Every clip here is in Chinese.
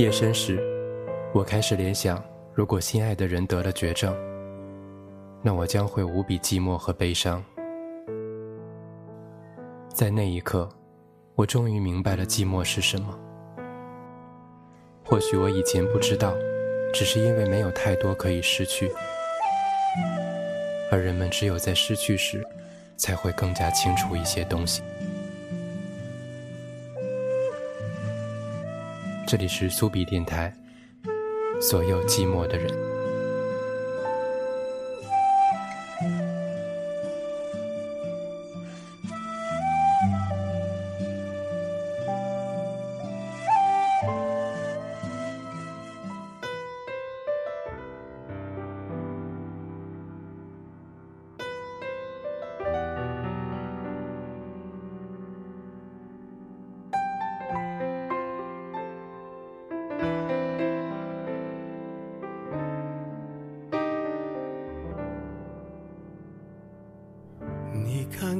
夜深时，我开始联想：如果心爱的人得了绝症，那我将会无比寂寞和悲伤。在那一刻，我终于明白了寂寞是什么。或许我以前不知道，只是因为没有太多可以失去，而人们只有在失去时，才会更加清楚一些东西。这里是苏比电台，所有寂寞的人。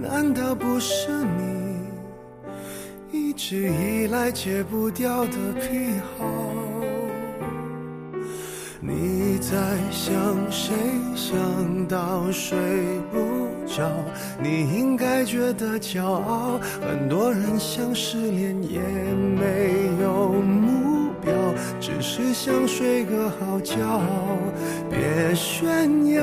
难道不是你一直以来戒不掉的癖好？你在想谁？想到睡不着？你应该觉得骄傲。很多人想失恋也没有目标，只是想睡个好觉。别炫耀，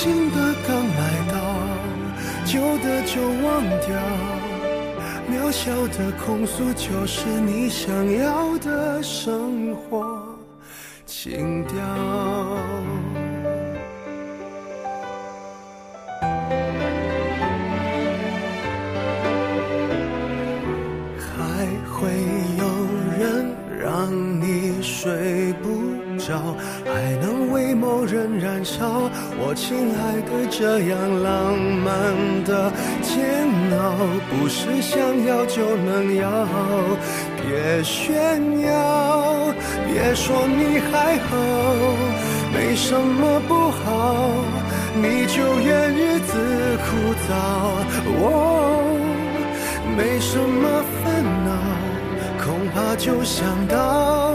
新的刚来到。旧的就忘掉，渺小的控诉就是你想要的生活情调。还会有人让你睡不还能为某人燃烧。我亲爱的，这样浪漫的煎熬，不是想要就能要。别炫耀，别说你还好，没什么不好，你就怨日子枯燥。哦，没什么烦恼，恐怕就想到。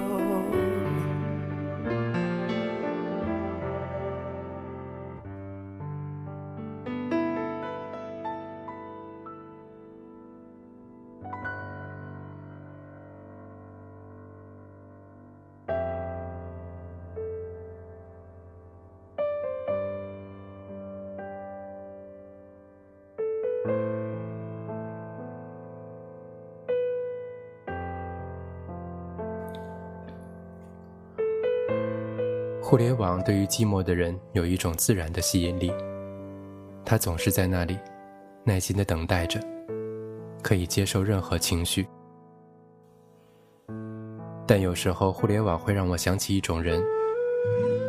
互联网对于寂寞的人有一种自然的吸引力，他总是在那里，耐心的等待着，可以接受任何情绪。但有时候，互联网会让我想起一种人，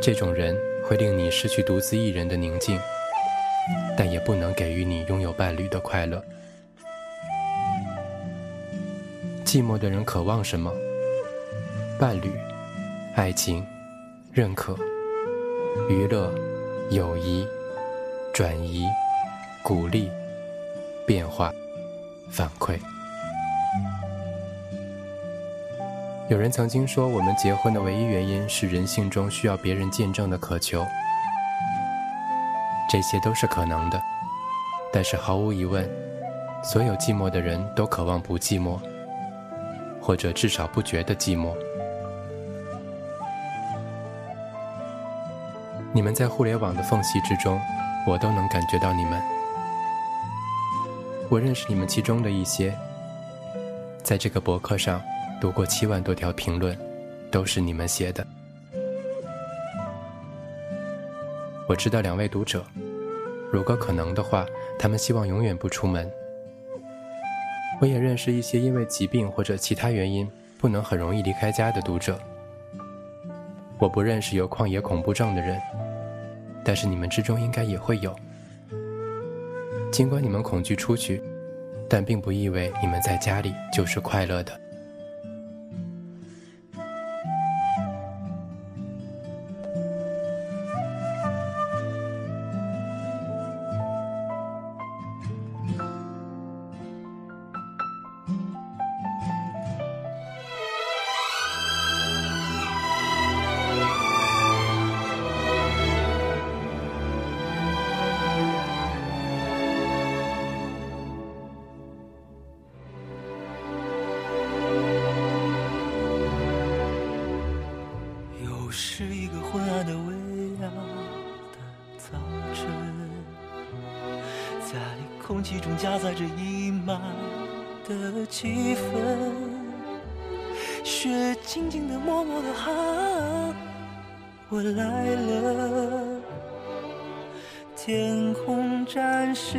这种人会令你失去独自一人的宁静，但也不能给予你拥有伴侣的快乐。寂寞的人渴望什么？伴侣，爱情。认可、娱乐、友谊、转移、鼓励、变化、反馈。有人曾经说，我们结婚的唯一原因是人性中需要别人见证的渴求。这些都是可能的，但是毫无疑问，所有寂寞的人都渴望不寂寞，或者至少不觉得寂寞。你们在互联网的缝隙之中，我都能感觉到你们。我认识你们其中的一些，在这个博客上读过七万多条评论，都是你们写的。我知道两位读者，如果可能的话，他们希望永远不出门。我也认识一些因为疾病或者其他原因不能很容易离开家的读者。我不认识有旷野恐怖症的人。但是你们之中应该也会有，尽管你们恐惧出去，但并不意味你们在家里就是快乐的。尘，在空气中夹杂着溢满的气氛，雪静静的、默默的喊，我来了。天空暂时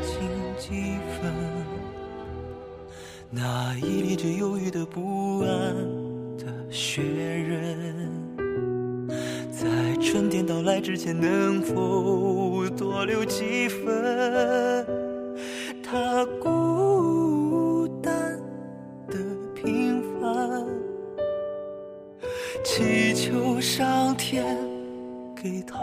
晴几分，那屹立着忧郁的不安的雪人，春天到来之前，能否多留几分？他孤单的平凡，祈求上天给他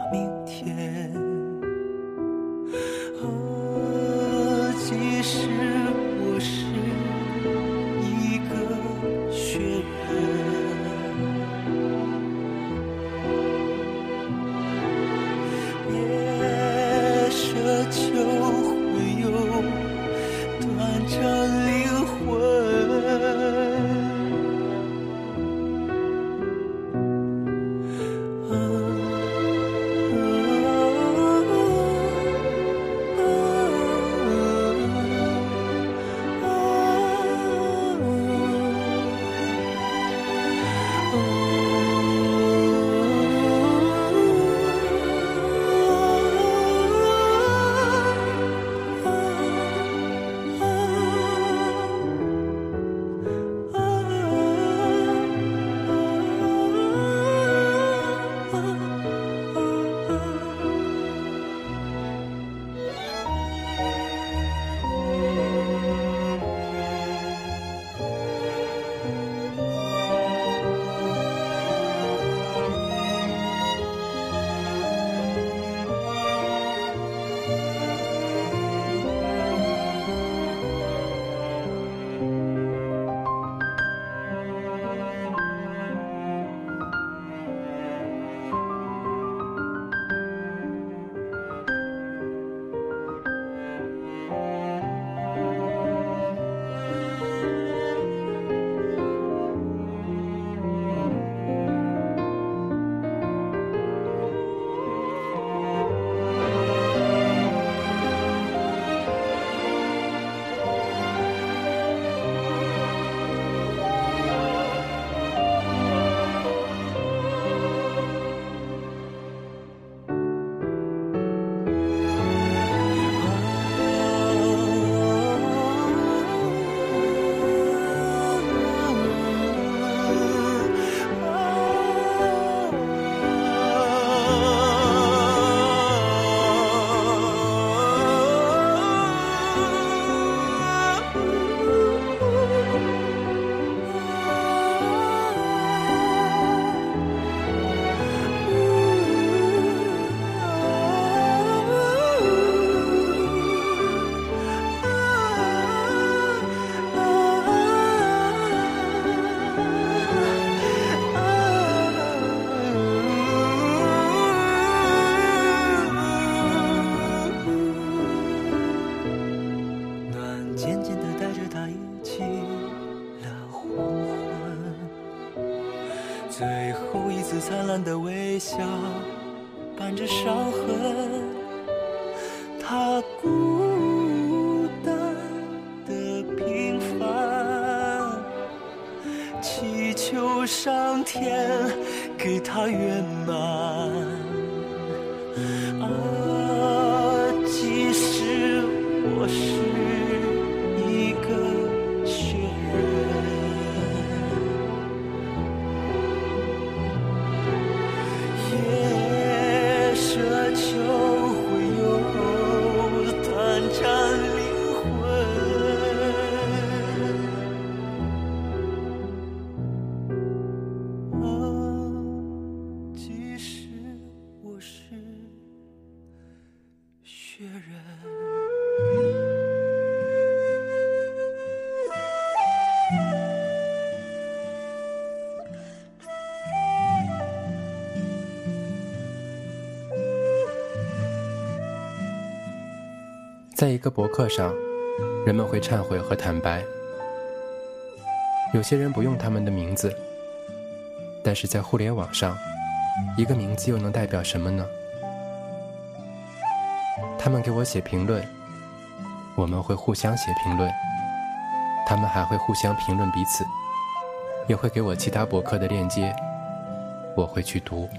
灿烂的微笑伴着伤痕他在一个博客上，人们会忏悔和坦白。有些人不用他们的名字，但是在互联网上，一个名字又能代表什么呢？他们给我写评论，我们会互相写评论，他们还会互相评论彼此，也会给我其他博客的链接，我会去读。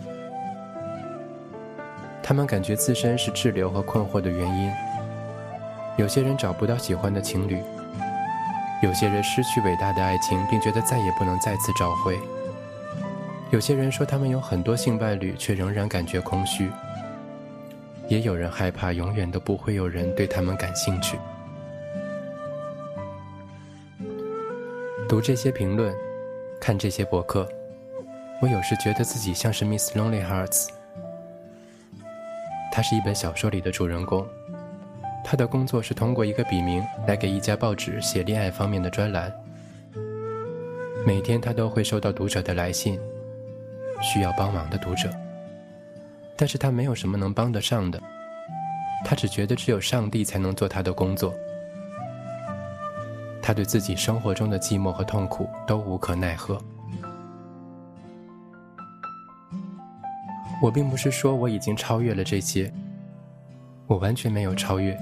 他们感觉自身是滞留和困惑的原因。有些人找不到喜欢的情侣，有些人失去伟大的爱情，并觉得再也不能再次找回。有些人说他们有很多性伴侣，却仍然感觉空虚。也有人害怕永远都不会有人对他们感兴趣。读这些评论，看这些博客，我有时觉得自己像是 Miss Lonely Hearts。它是一本小说里的主人公。他的工作是通过一个笔名来给一家报纸写恋爱方面的专栏。每天他都会收到读者的来信，需要帮忙的读者。但是他没有什么能帮得上的，他只觉得只有上帝才能做他的工作。他对自己生活中的寂寞和痛苦都无可奈何。我并不是说我已经超越了这些。我完全没有超越。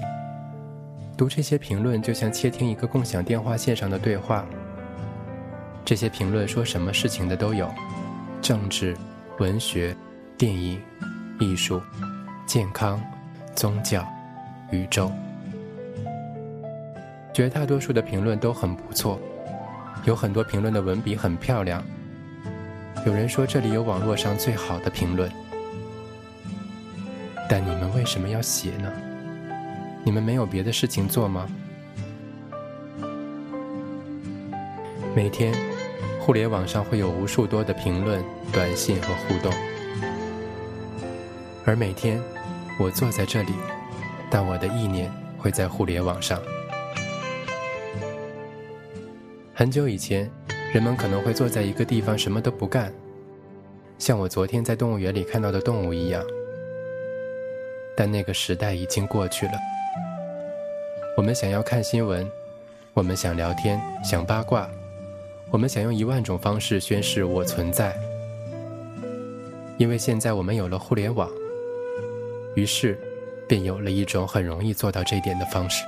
读这些评论就像窃听一个共享电话线上的对话。这些评论说什么事情的都有：政治、文学、电影、艺术、健康、宗教、宇宙。绝大多数的评论都很不错，有很多评论的文笔很漂亮。有人说这里有网络上最好的评论。但你们为什么要写呢？你们没有别的事情做吗？每天，互联网上会有无数多的评论、短信和互动，而每天，我坐在这里，但我的意念会在互联网上。很久以前，人们可能会坐在一个地方什么都不干，像我昨天在动物园里看到的动物一样。但那个时代已经过去了。我们想要看新闻，我们想聊天，想八卦，我们想用一万种方式宣示我存在。因为现在我们有了互联网，于是便有了一种很容易做到这点的方式。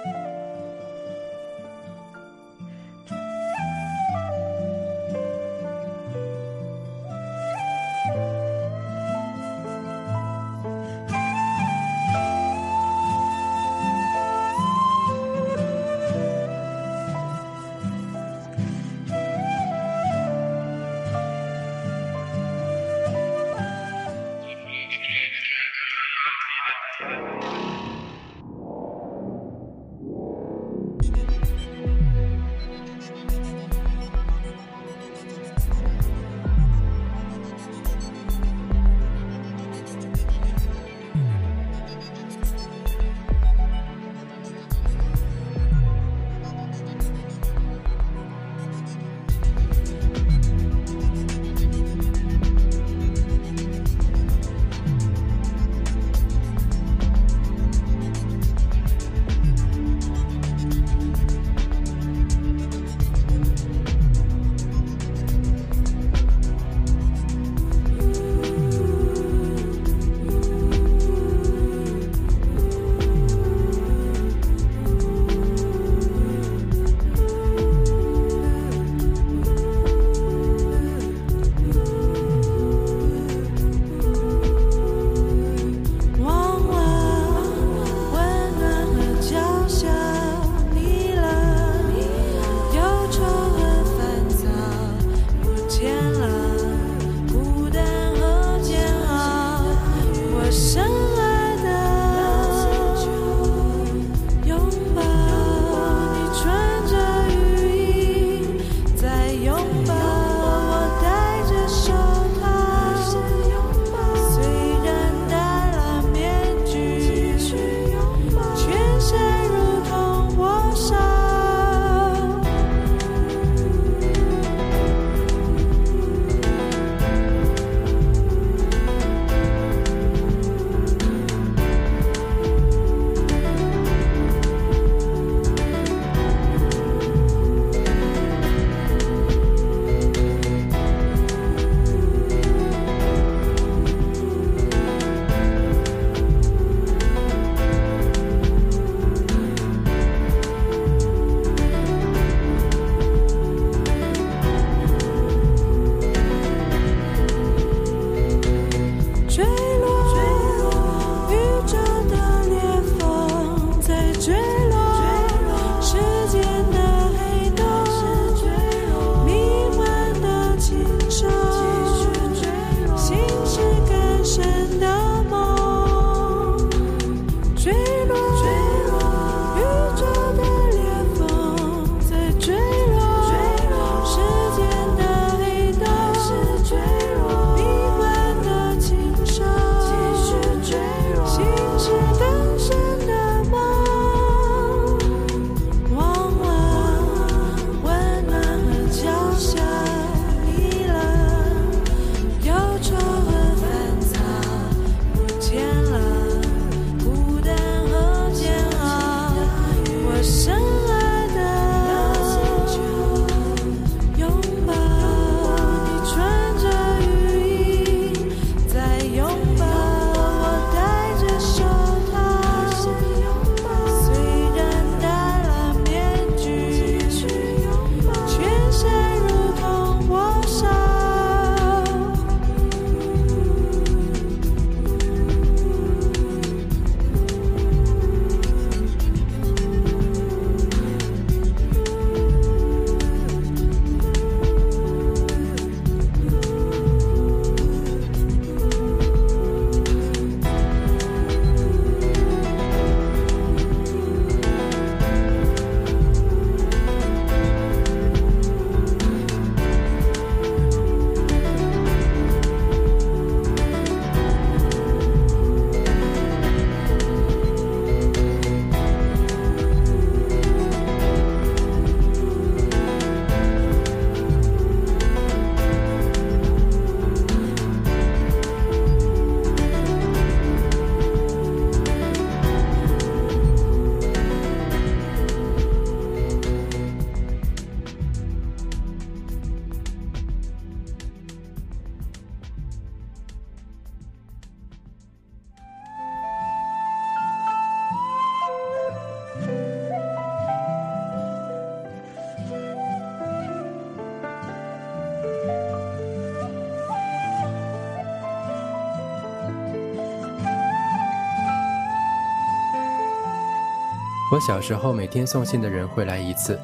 小时候每天送信的人会来一次，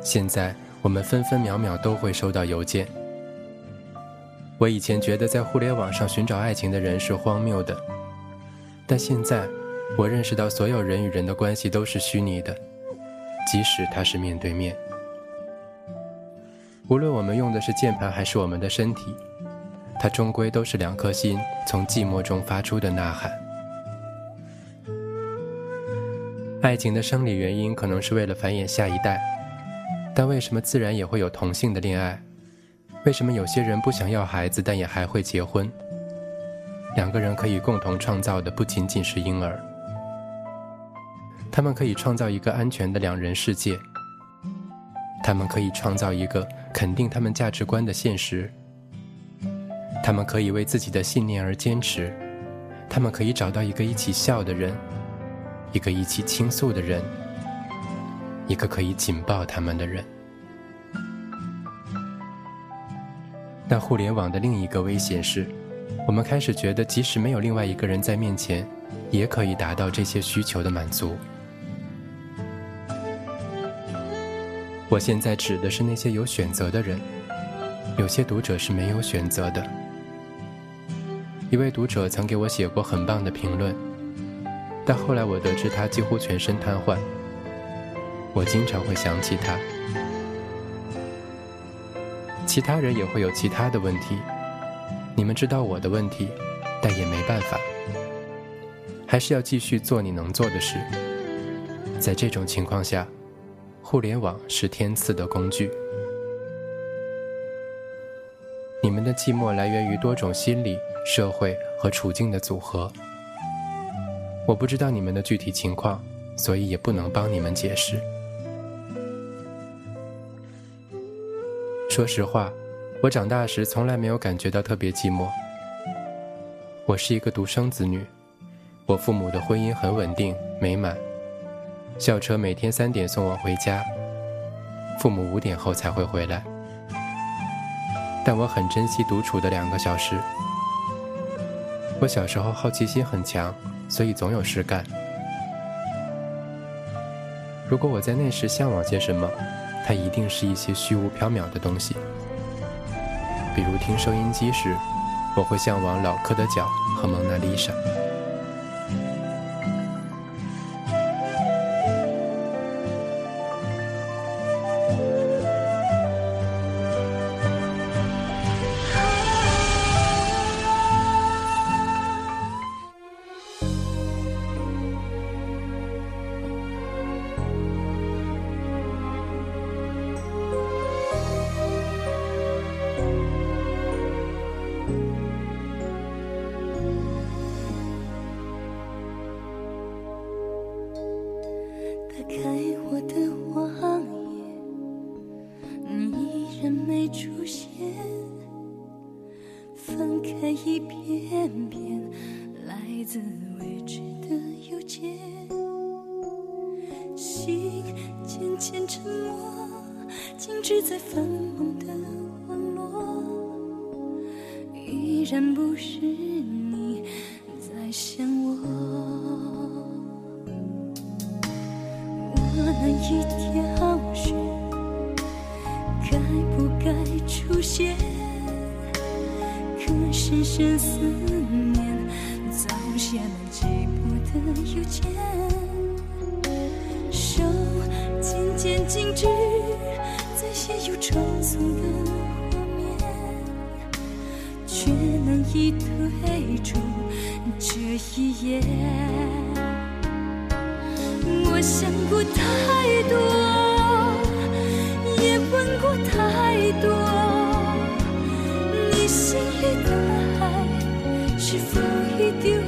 现在我们分分秒秒都会收到邮件。我以前觉得在互联网上寻找爱情的人是荒谬的，但现在我认识到所有人与人的关系都是虚拟的，即使他是面对面。无论我们用的是键盘还是我们的身体，它终归都是两颗心从寂寞中发出的呐喊。爱情的生理原因可能是为了繁衍下一代，但为什么自然也会有同性的恋爱？为什么有些人不想要孩子，但也还会结婚？两个人可以共同创造的不仅仅是婴儿，他们可以创造一个安全的两人世界，他们可以创造一个肯定他们价值观的现实，他们可以为自己的信念而坚持，他们可以找到一个一起笑的人。一个一起倾诉的人，一个可以紧抱他们的人。但互联网的另一个危险是，我们开始觉得，即使没有另外一个人在面前，也可以达到这些需求的满足。我现在指的是那些有选择的人，有些读者是没有选择的。一位读者曾给我写过很棒的评论。但后来我得知他几乎全身瘫痪，我经常会想起他。其他人也会有其他的问题，你们知道我的问题，但也没办法，还是要继续做你能做的事。在这种情况下，互联网是天赐的工具。你们的寂寞来源于多种心理、社会和处境的组合。我不知道你们的具体情况，所以也不能帮你们解释。说实话，我长大时从来没有感觉到特别寂寞。我是一个独生子女，我父母的婚姻很稳定美满，校车每天三点送我回家，父母五点后才会回来。但我很珍惜独处的两个小时。我小时候好奇心很强。所以总有事干。如果我在那时向往些什么，它一定是一些虚无缥缈的东西。比如听收音机时，我会向往老柯的脚和蒙娜丽莎。一条线该不该出现可深深思念早写了寂寞的邮件手渐渐静止在写有匆匆的画面却难以退出这一页我想不到太多也问过太多你心里的爱是否已丢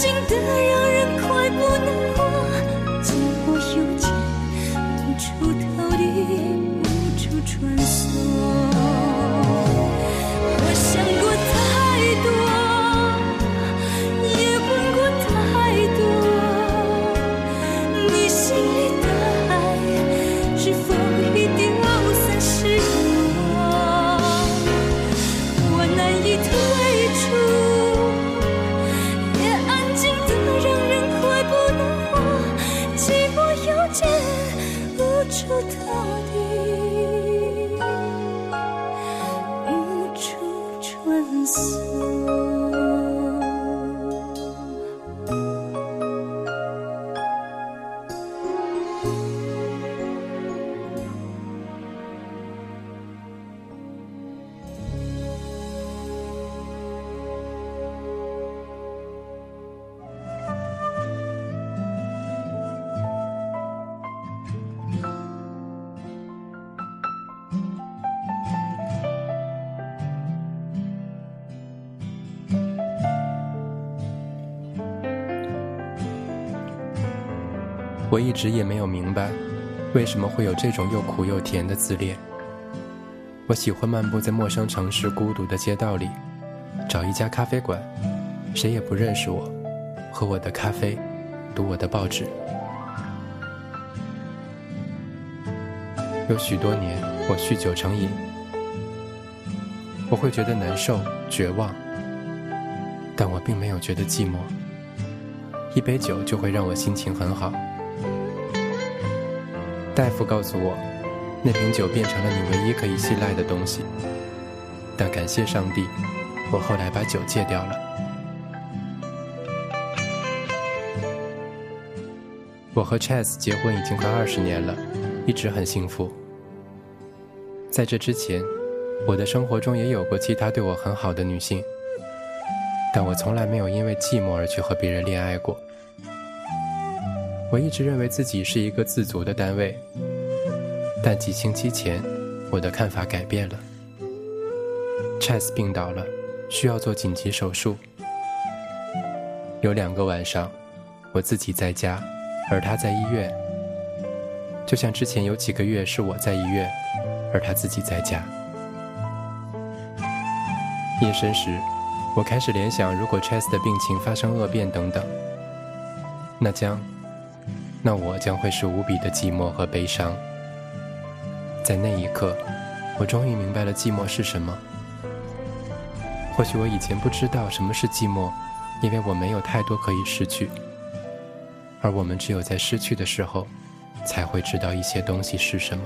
静的让人。我一直也没有明白，为什么会有这种又苦又甜的自恋。我喜欢漫步在陌生城市孤独的街道里，找一家咖啡馆，谁也不认识我，喝我的咖啡，读我的报纸。有许多年，我酗酒成瘾，我会觉得难受、绝望，但我并没有觉得寂寞。一杯酒就会让我心情很好。大夫告诉我，那瓶酒变成了你唯一可以信赖的东西。但感谢上帝，我后来把酒戒掉了。我和 Chess 结婚已经快二十年了，一直很幸福。在这之前，我的生活中也有过其他对我很好的女性，但我从来没有因为寂寞而去和别人恋爱过。我一直认为自己是一个自足的单位，但几星期前，我的看法改变了。Chess 病倒了，需要做紧急手术。有两个晚上，我自己在家，而他在医院。就像之前有几个月是我在医院，而他自己在家。夜深时，我开始联想，如果 Chess 的病情发生恶变等等，那将。那我将会是无比的寂寞和悲伤。在那一刻，我终于明白了寂寞是什么。或许我以前不知道什么是寂寞，因为我没有太多可以失去。而我们只有在失去的时候，才会知道一些东西是什么。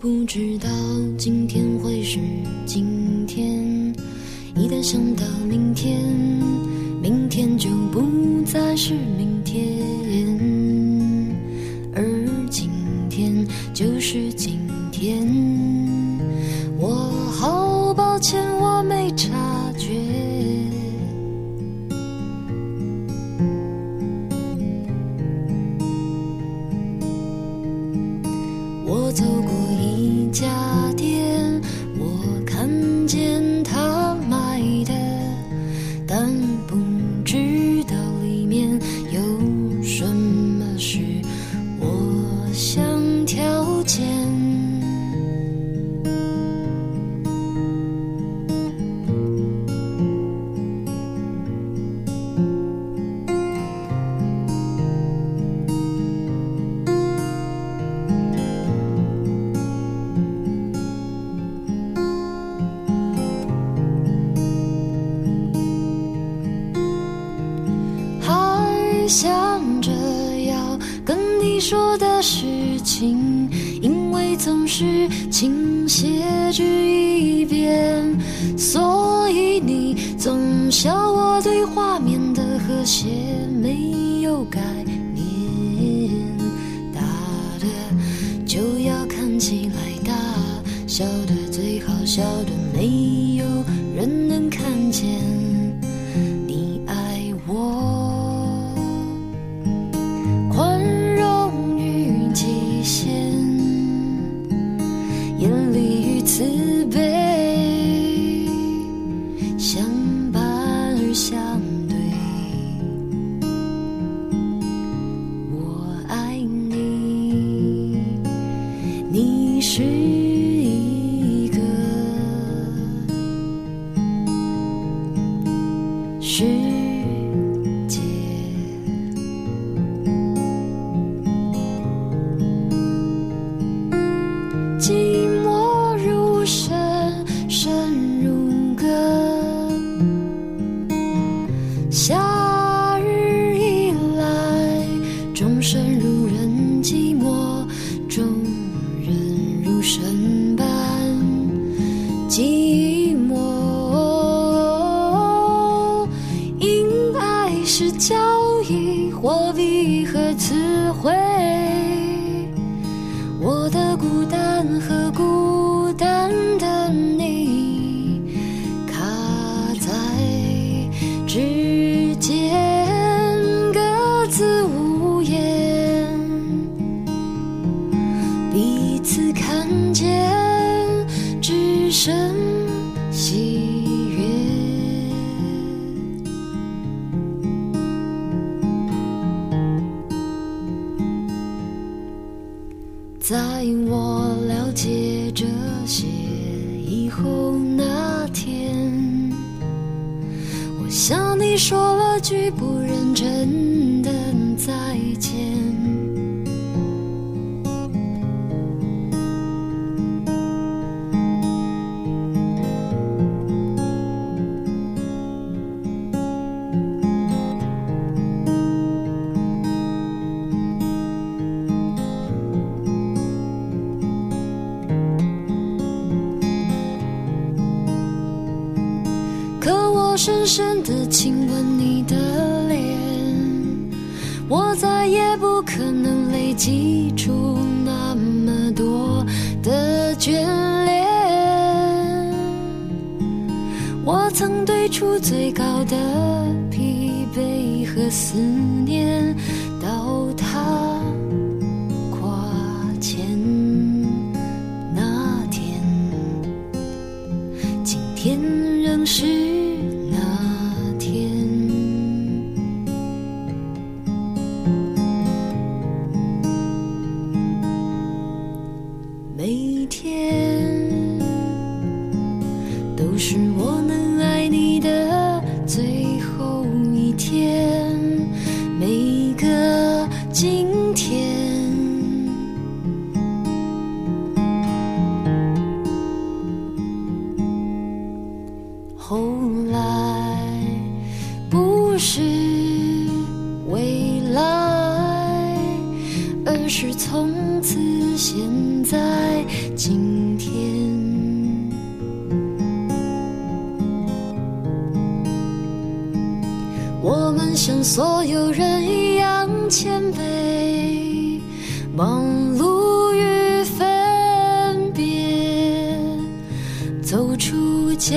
不知道今天会是今笑的最好笑的没有人能看见。货币和词汇，我的孤单和孤单的。许不认真的在我深深的亲吻你的脸我再也不可能累积出那么多的眷恋。我曾对出最高的疲惫和思念像所有人一样谦卑，忙碌与分别，走出家